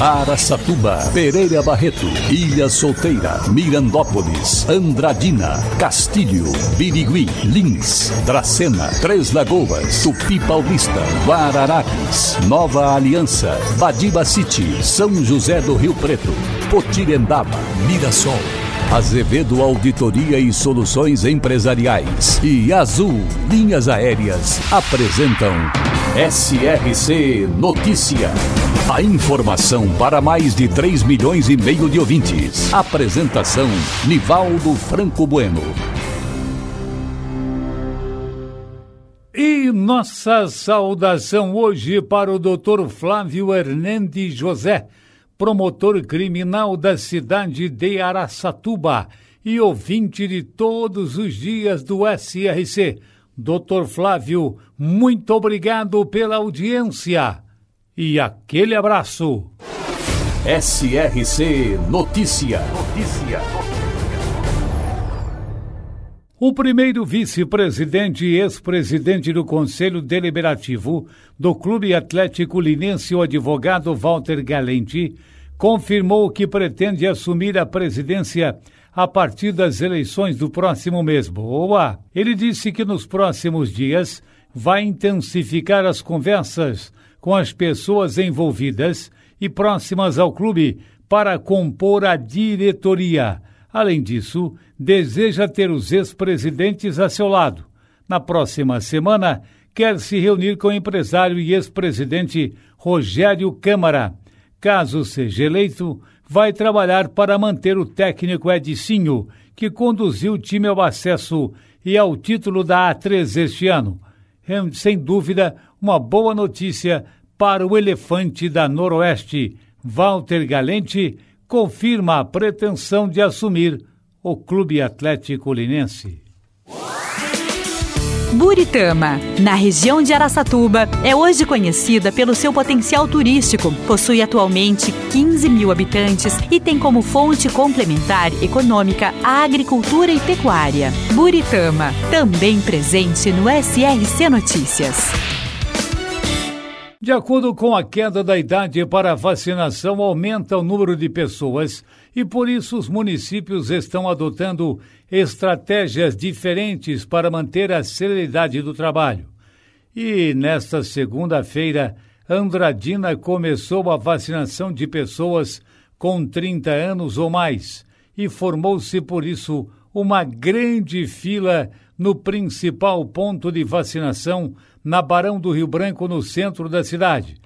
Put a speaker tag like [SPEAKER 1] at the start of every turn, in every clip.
[SPEAKER 1] Araçatuba, Pereira Barreto, Ilha Solteira, Mirandópolis, Andradina, Castilho, Birigui, Lins, Dracena, Três Lagoas, Tupi Paulista, Guararapes, Nova Aliança, Badiba City, São José do Rio Preto, Potirendaba, Mirassol. Azevedo Auditoria e Soluções Empresariais e Azul Linhas Aéreas apresentam SRC Notícia. A informação para mais de 3 milhões e meio de ouvintes. Apresentação Nivaldo Franco Bueno.
[SPEAKER 2] E nossa saudação hoje para o Dr. Flávio Hernandes José promotor criminal da cidade de Araçatuba e ouvinte de todos os dias do SRC. Doutor Flávio, muito obrigado pela audiência e aquele abraço.
[SPEAKER 1] SRC Notícia. Notícia.
[SPEAKER 2] O primeiro vice-presidente e ex-presidente do Conselho Deliberativo do Clube Atlético Linense, o advogado Walter Galente, confirmou que pretende assumir a presidência a partir das eleições do próximo mês. Boa! Ele disse que nos próximos dias vai intensificar as conversas com as pessoas envolvidas e próximas ao clube para compor a diretoria Além disso, deseja ter os ex-presidentes a seu lado. Na próxima semana, quer se reunir com o empresário e ex-presidente Rogério Câmara. Caso seja eleito, vai trabalhar para manter o técnico Edicinho, que conduziu o time ao acesso e ao título da A3 este ano. Sem dúvida, uma boa notícia para o elefante da Noroeste. Walter Galente confirma a pretensão de assumir o Clube Atlético Linense.
[SPEAKER 3] Buritama, na região de Araçatuba, é hoje conhecida pelo seu potencial turístico. Possui atualmente 15 mil habitantes e tem como fonte complementar econômica a agricultura e pecuária. Buritama, também presente no SRC Notícias.
[SPEAKER 2] De acordo com a queda da idade para vacinação, aumenta o número de pessoas e por isso os municípios estão adotando estratégias diferentes para manter a celeridade do trabalho. E nesta segunda-feira, Andradina começou a vacinação de pessoas com 30 anos ou mais e formou-se por isso uma grande fila no principal ponto de vacinação na Barão do Rio Branco, no centro da cidade.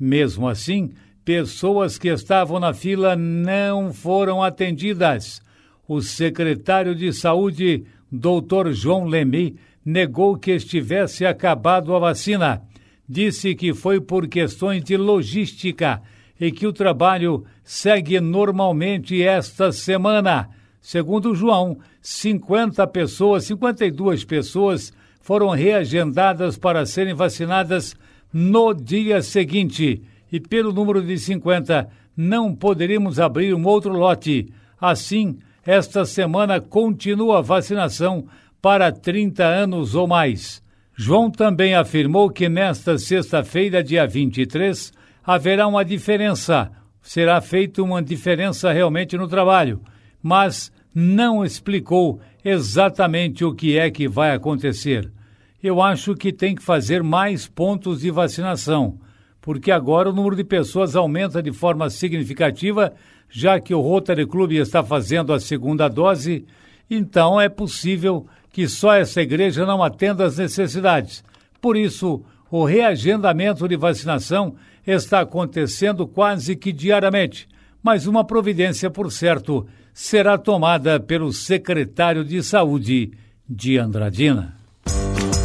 [SPEAKER 2] Mesmo assim, pessoas que estavam na fila não foram atendidas. O secretário de Saúde, Dr. João Lemy, negou que estivesse acabado a vacina. Disse que foi por questões de logística e que o trabalho segue normalmente esta semana. Segundo João, 50 pessoas, 52 pessoas foram reagendadas para serem vacinadas no dia seguinte. E pelo número de 50, não poderíamos abrir um outro lote. Assim, esta semana continua a vacinação para 30 anos ou mais. João também afirmou que nesta sexta-feira, dia 23, haverá uma diferença. Será feita uma diferença realmente no trabalho. Mas não explicou exatamente o que é que vai acontecer. Eu acho que tem que fazer mais pontos de vacinação, porque agora o número de pessoas aumenta de forma significativa, já que o Rotary Club está fazendo a segunda dose, então é possível que só essa igreja não atenda às necessidades. Por isso, o reagendamento de vacinação está acontecendo quase que diariamente, mas uma providência, por certo, será tomada pelo secretário de Saúde de Andradina.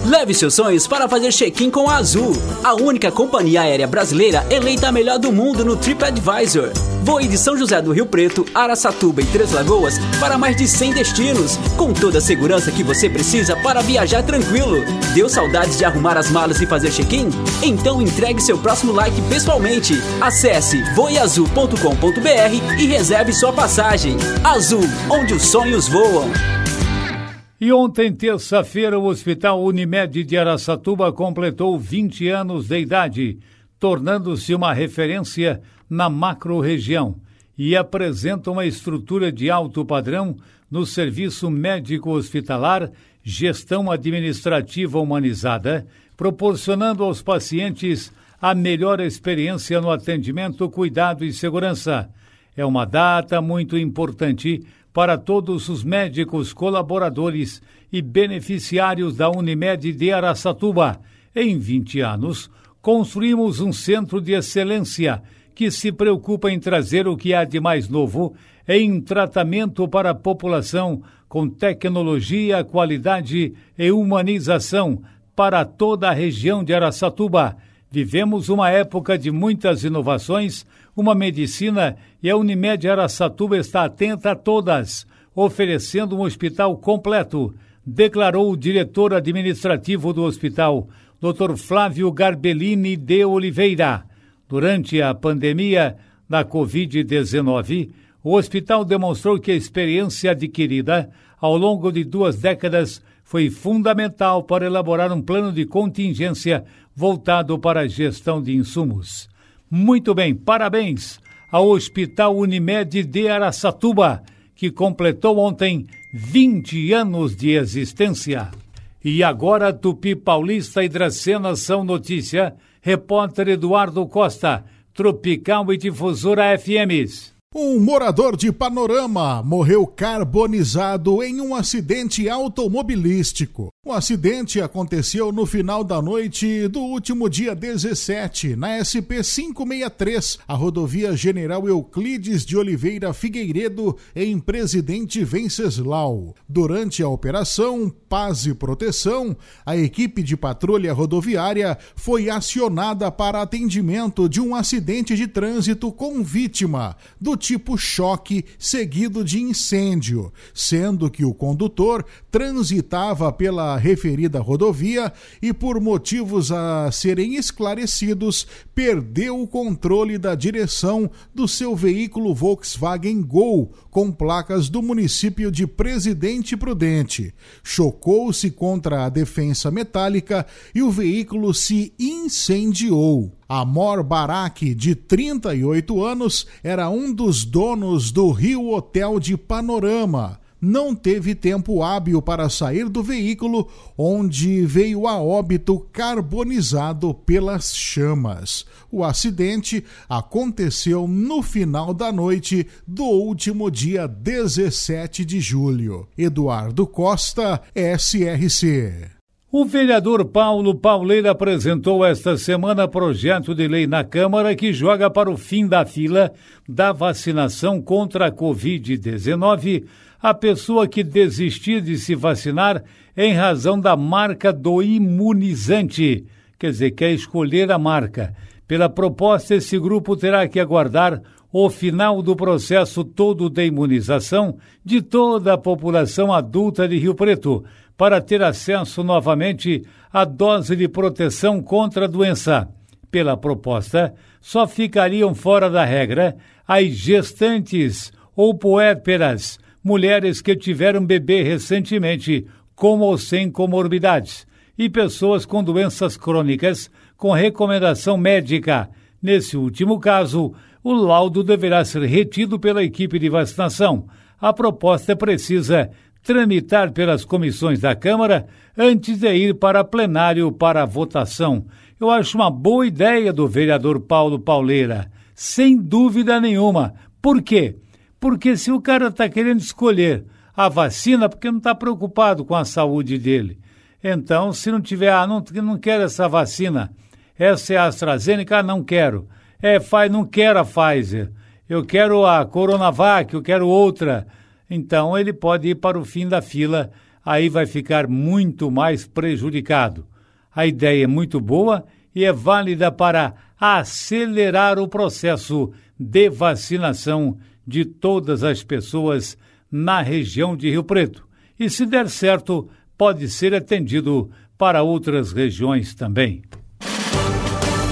[SPEAKER 4] Leve seus sonhos para fazer check-in com a Azul, a única companhia aérea brasileira eleita a melhor do mundo no TripAdvisor. Voe de São José do Rio Preto, Araçatuba e Três Lagoas para mais de 100 destinos, com toda a segurança que você precisa para viajar tranquilo. Deu saudades de arrumar as malas e fazer check-in? Então entregue seu próximo like pessoalmente. Acesse voeazul.com.br e reserve sua passagem. Azul, onde os sonhos voam.
[SPEAKER 2] E ontem, terça-feira, o Hospital Unimed de Araçatuba completou 20 anos de idade. tornando-se uma referência na macro-região e apresenta uma estrutura de alto padrão no serviço médico hospitalar, gestão administrativa humanizada, proporcionando aos pacientes a melhor experiência no atendimento, cuidado e segurança. É uma data muito importante para todos os médicos colaboradores e beneficiários da Unimed de Araçatuba. Em 20 anos, construímos um centro de excelência que se preocupa em trazer o que há de mais novo em tratamento para a população com tecnologia, qualidade e humanização para toda a região de Araçatuba. Vivemos uma época de muitas inovações, uma medicina e a Unimed Araçatuba está atenta a todas, oferecendo um hospital completo, declarou o diretor administrativo do hospital, Dr. Flávio Garbellini de Oliveira. Durante a pandemia da Covid-19, o hospital demonstrou que a experiência adquirida ao longo de duas décadas foi fundamental para elaborar um plano de contingência voltado para a gestão de insumos. Muito bem, parabéns ao Hospital Unimed de Araçatuba, que completou ontem 20 anos de existência. E agora Tupi Paulista e Dracena são notícia Repórter Eduardo Costa, Tropical e Difusora FMs.
[SPEAKER 5] Um morador de Panorama morreu carbonizado em um acidente automobilístico. O acidente aconteceu no final da noite do último dia 17, na SP 563, a rodovia General Euclides de Oliveira Figueiredo, em Presidente Venceslau. Durante a operação Paz e Proteção, a equipe de patrulha rodoviária foi acionada para atendimento de um acidente de trânsito com vítima do tipo choque seguido de incêndio, sendo que o condutor transitava pela referida rodovia e, por motivos a serem esclarecidos, perdeu o controle da direção do seu veículo Volkswagen Gol, com placas do município de Presidente Prudente. Chocou-se contra a defensa metálica e o veículo se incendiou. Amor Barak, de 38 anos, era um dos donos do Rio Hotel de Panorama não teve tempo hábil para sair do veículo, onde veio a óbito carbonizado pelas chamas. O acidente aconteceu no final da noite do último dia 17 de julho. Eduardo Costa, SRC.
[SPEAKER 2] O vereador Paulo Pauleira apresentou esta semana projeto de lei na Câmara que joga para o fim da fila da vacinação contra a Covid-19 a pessoa que desistir de se vacinar em razão da marca do imunizante, quer dizer, quer escolher a marca. Pela proposta, esse grupo terá que aguardar o final do processo todo de imunização de toda a população adulta de Rio Preto, para ter acesso novamente à dose de proteção contra a doença. Pela proposta, só ficariam fora da regra as gestantes ou puérperas mulheres que tiveram bebê recentemente, com ou sem comorbidades, e pessoas com doenças crônicas com recomendação médica. Nesse último caso, o laudo deverá ser retido pela equipe de vacinação. A proposta precisa tramitar pelas comissões da Câmara antes de ir para plenário para votação. Eu acho uma boa ideia do vereador Paulo Pauleira, sem dúvida nenhuma. Por quê? Porque se o cara está querendo escolher a vacina, porque não está preocupado com a saúde dele. Então, se não tiver, ah, não, não quero essa vacina, essa é a AstraZeneca, ah, não quero. É, faz, não quero a Pfizer. Eu quero a Coronavac, eu quero outra. Então, ele pode ir para o fim da fila, aí vai ficar muito mais prejudicado. A ideia é muito boa e é válida para acelerar o processo de vacinação de todas as pessoas na região de Rio Preto. E se der certo, pode ser atendido para outras regiões também.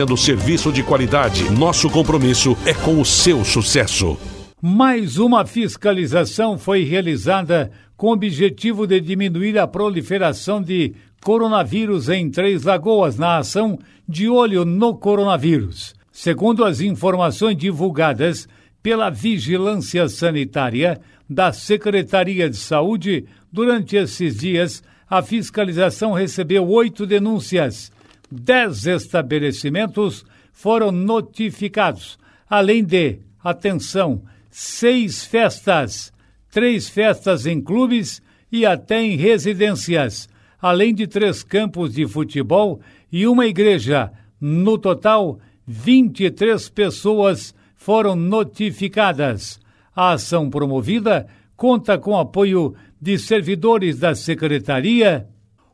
[SPEAKER 6] oferecendo serviço de qualidade. Nosso compromisso é com o seu sucesso.
[SPEAKER 2] Mais uma fiscalização foi realizada com o objetivo de diminuir a proliferação de coronavírus em Três Lagoas na ação de olho no coronavírus. Segundo as informações divulgadas pela Vigilância Sanitária da Secretaria de Saúde, durante esses dias, a fiscalização recebeu oito denúncias dez estabelecimentos foram notificados, além de, atenção, seis festas, três festas em clubes e até em residências, além de três campos de futebol e uma igreja. No total, 23 pessoas foram notificadas. A ação promovida conta com apoio de servidores da Secretaria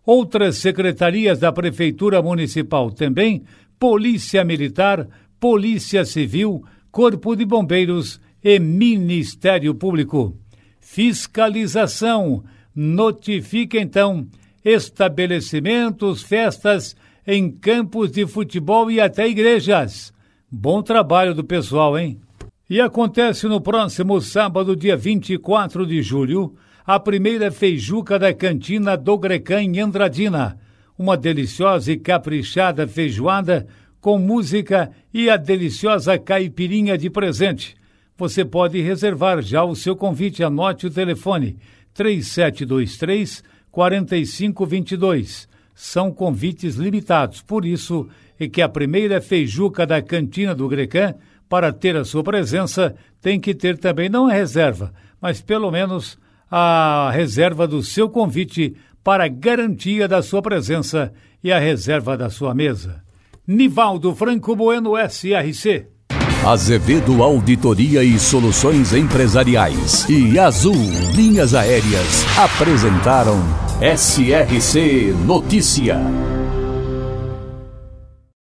[SPEAKER 2] Outras secretarias da Prefeitura Municipal também, Polícia Militar, Polícia Civil, Corpo de Bombeiros e Ministério Público. Fiscalização. Notifica então estabelecimentos, festas em campos de futebol e até igrejas. Bom trabalho do pessoal, hein? E acontece no próximo sábado, dia 24 de julho, a primeira feijuca da cantina do Grecan em Andradina. Uma deliciosa e caprichada feijoada com música e a deliciosa caipirinha de presente. Você pode reservar já o seu convite. Anote o telefone 3723 4522. São convites limitados, por isso é que a primeira feijuca da cantina do Grecan, para ter a sua presença, tem que ter também não a reserva, mas pelo menos a reserva do seu convite para garantia da sua presença e a reserva da sua mesa. Nivaldo Franco Bueno SRC.
[SPEAKER 1] Azevedo Auditoria e Soluções Empresariais e Azul Linhas Aéreas apresentaram SRC Notícia.